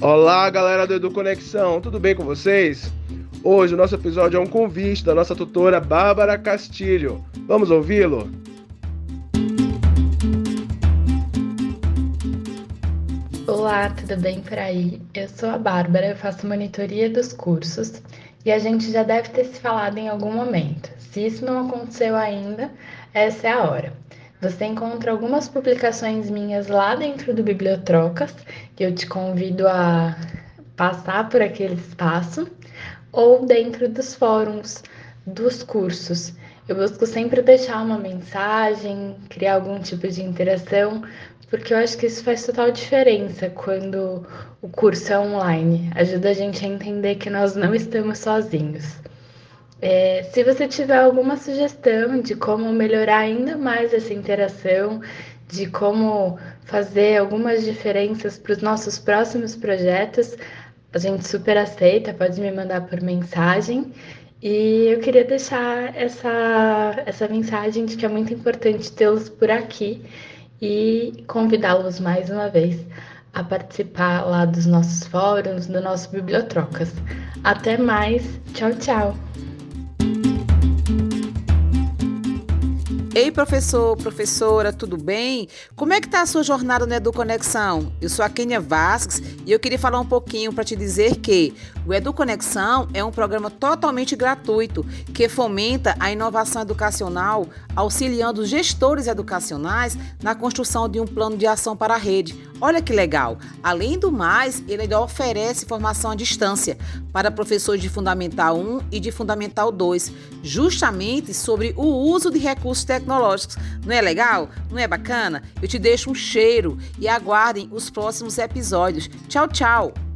Olá, galera do Edu Conexão, tudo bem com vocês? Hoje o nosso episódio é um convite da nossa tutora Bárbara Castilho. Vamos ouvi-lo? Olá, tudo bem por aí? Eu sou a Bárbara, eu faço monitoria dos cursos e a gente já deve ter se falado em algum momento. Se isso não aconteceu ainda, essa é a hora. Você encontra algumas publicações minhas lá dentro do Bibliotrocas, que eu te convido a passar por aquele espaço, ou dentro dos fóruns dos cursos. Eu busco sempre deixar uma mensagem, criar algum tipo de interação, porque eu acho que isso faz total diferença quando o curso é online. Ajuda a gente a entender que nós não estamos sozinhos. É, se você tiver alguma sugestão de como melhorar ainda mais essa interação, de como fazer algumas diferenças para os nossos próximos projetos, a gente super aceita, pode me mandar por mensagem. E eu queria deixar essa, essa mensagem de que é muito importante tê-los por aqui e convidá-los mais uma vez a participar lá dos nossos fóruns, do nosso Bibliotrocas. Até mais, tchau, tchau! Ei, professor, professora, tudo bem? Como é que tá a sua jornada no Edu Conexão? Eu sou a Kênia Vasques e eu queria falar um pouquinho para te dizer que o Edu Conexão é um programa totalmente gratuito que fomenta a inovação educacional, auxiliando gestores educacionais na construção de um plano de ação para a rede. Olha que legal! Além do mais, ele ainda oferece formação à distância para professores de Fundamental 1 e de Fundamental 2, justamente sobre o uso de recursos tecnológicos tecnológicos. Não é legal? Não é bacana? Eu te deixo um cheiro e aguardem os próximos episódios. Tchau, tchau!